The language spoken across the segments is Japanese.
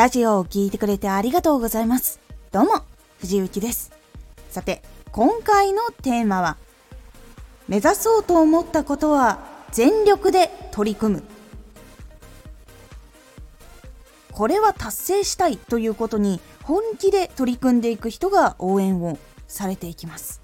ラジオを聴いてくれてありがとうございます。どうも、藤幸です。さて、今回のテーマは、目指そうと思ったことは全力で取り組む。これは達成したいということに本気で取り組んでいく人が応援をされていきます。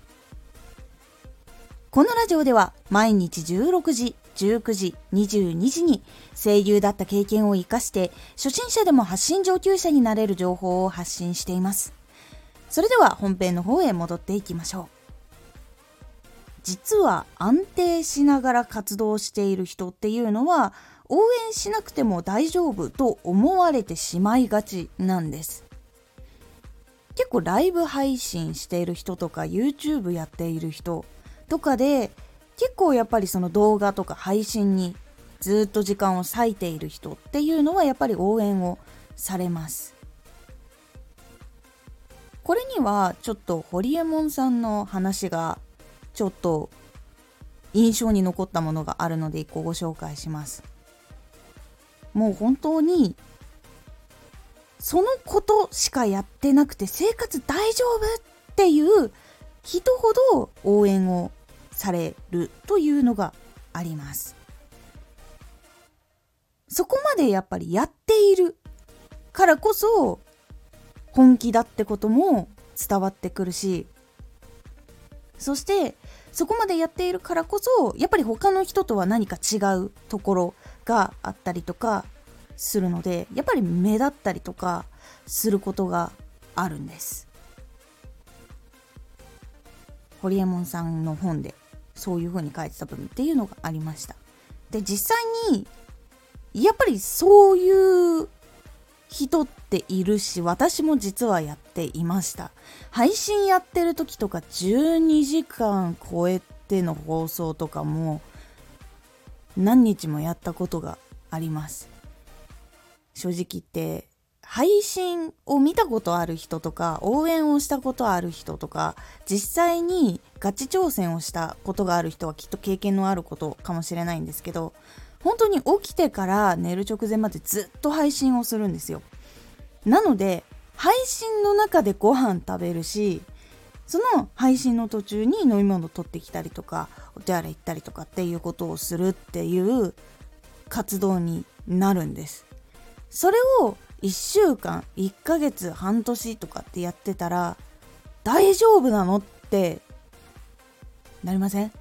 このラジオでは毎日16時、19時、22時に声優だった経験を活かして初心者でも発信上級者になれる情報を発信しています。それでは本編の方へ戻っていきましょう。実は安定しながら活動している人っていうのは応援しなくても大丈夫と思われてしまいがちなんです。結構ライブ配信している人とか YouTube やっている人とかで結構やっぱりその動画とか配信にずっと時間を割いている人っていうのはやっぱり応援をされます。これにはちょっとホリエモンさんの話がちょっと印象に残ったものがあるので一個ご紹介します。もう本当にそのことしかやってなくて生活大丈夫っていう人ほど応援をされるというのがあります。そこまでやっぱりやっているからこそ本気だってことも伝わってくるしそしてそこまでやっているからこそやっぱり他の人とは何か違うところがあったりとかするのでやっぱり目立ったりとかすることがあるんですホリエモンさんの本でそういう風に書いてた分っていうのがありました。で実際にやっぱりそういう人っているし私も実はやっていました。配信やってる時とか12時間超えての放送とかも何日もやったことがあります。正直言って配信を見たことある人とか応援をしたことある人とか実際にガチ挑戦をしたことがある人はきっと経験のあることかもしれないんですけど本当に起きてから寝る直前までずっと配信をするんですよ。なので配信の中でご飯食べるしその配信の途中に飲み物取ってきたりとかお手洗い行ったりとかっていうことをするっていう活動になるんです。それを1週間1ヶ月半年とかってやってたら大丈夫なのってなりません？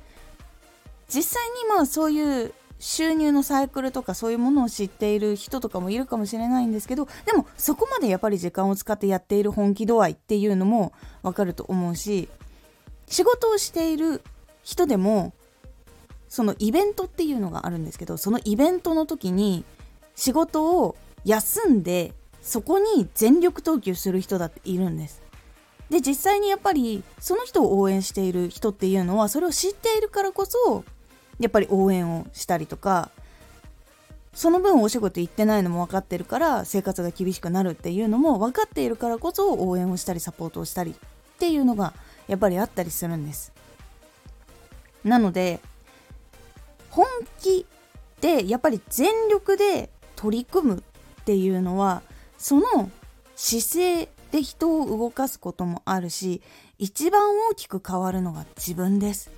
実際にまあそういう収入のサイクルとかそういうものを知っている人とかもいるかもしれないんですけどでもそこまでやっぱり時間を使ってやっている本気度合いっていうのもわかると思うし仕事をしている人でもそのイベントっていうのがあるんですけどそのイベントの時に仕事を休んでそこに全力投球する人だっているんです。で実際にやっぱりその人を応援している人っていうのはそれを知っているからこそやっぱり応援をしたりとかその分お仕事行ってないのも分かってるから生活が厳しくなるっていうのも分かっているからこそ応援をしたりサポートをしたりっていうのがやっぱりあったりするんですなので本気でやっぱり全力で取り組むっていうのはその姿勢で人を動かすこともあるし一番大きく変わるのが自分です。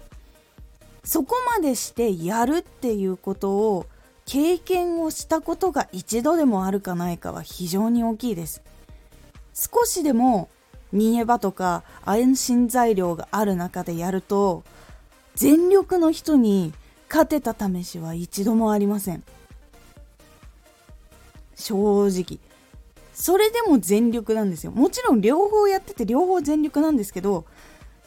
そこまでしてやるっていうことを経験をしたことが一度でもあるかないかは非常に大きいです。少しでも逃げ場とか安心材料がある中でやると全力の人に勝てた試しは一度もありません。正直。それでも全力なんですよ。もちろん両方やってて両方全力なんですけど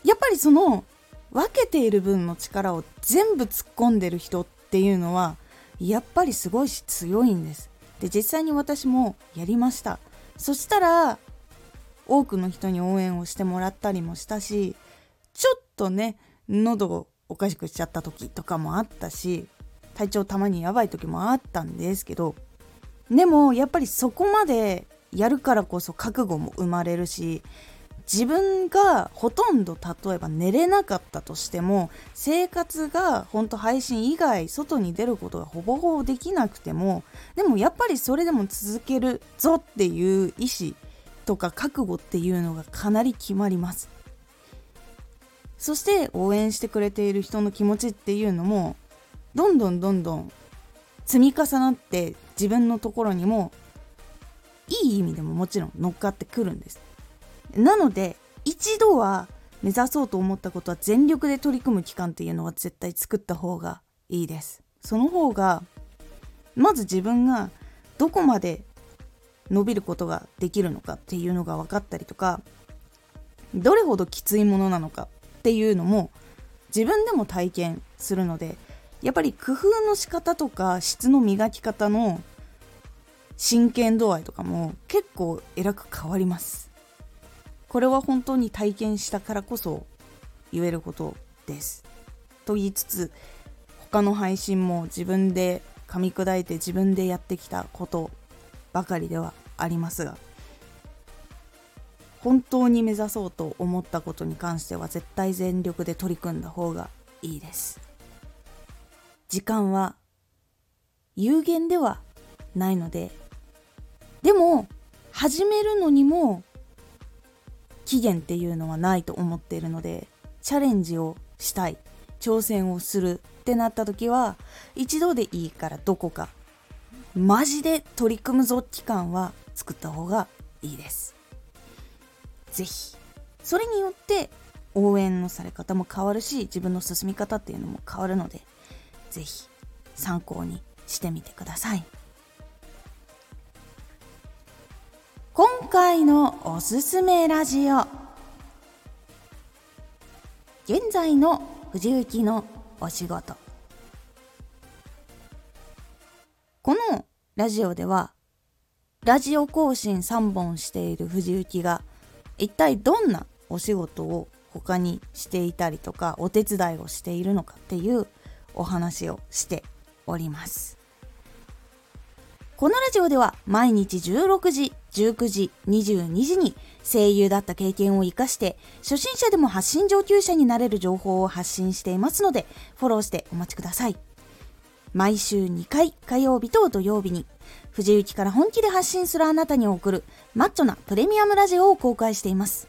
やっぱりその分けている分の力を全部突っ込んでる人っていうのはやっぱりすごいし強いんです。で実際に私もやりました。そしたら多くの人に応援をしてもらったりもしたしちょっとね喉をおかしくしちゃった時とかもあったし体調たまにやばい時もあったんですけどでもやっぱりそこまでやるからこそ覚悟も生まれるし自分がほとんど例えば寝れなかったとしても生活が本当配信以外外に出ることがほぼほぼできなくてもでもやっぱりそれでも続けるぞっていう意志とか覚悟っていうのがかなり決まります。そして応援してくれている人の気持ちっていうのもどんどんどんどん積み重なって自分のところにもいい意味でももちろん乗っかってくるんです。なので一度は目指そうと思ったことは全力で取り組む期間っていうのは絶対作った方がいいです。その方がまず自分がどこまで伸びることができるのかっていうのが分かったりとかどれほどきついものなのかっていうのも自分でも体験するのでやっぱり工夫の仕方とか質の磨き方の真剣度合いとかも結構えらく変わります。これは本当に体験したからこそ言えることです。と言いつつ他の配信も自分で噛み砕いて自分でやってきたことばかりではありますが本当に目指そうと思ったことに関しては絶対全力で取り組んだ方がいいです。時間は有限ではないのででも始めるのにも期限っていうのはないと思っているのでチャレンジをしたい挑戦をするってなった時は一度でいいからどこかマジで取り組むぞ期間は作った方がいいです。是非それによって応援のされ方も変わるし自分の進み方っていうのも変わるので是非参考にしてみてください。今回のおすすめラジオ。現在の藤雪のお仕事。このラジオではラジオ更新3本している藤雪が一体どんなお仕事を他にしていたりとかお手伝いをしているのかっていうお話をしておりますこのラジオでは毎日16時、19時、22時に声優だった経験を活かして初心者でも発信上級者になれる情報を発信していますのでフォローしてお待ちください。毎週2回火曜日と土曜日に藤雪から本気で発信するあなたに送るマッチョなプレミアムラジオを公開しています。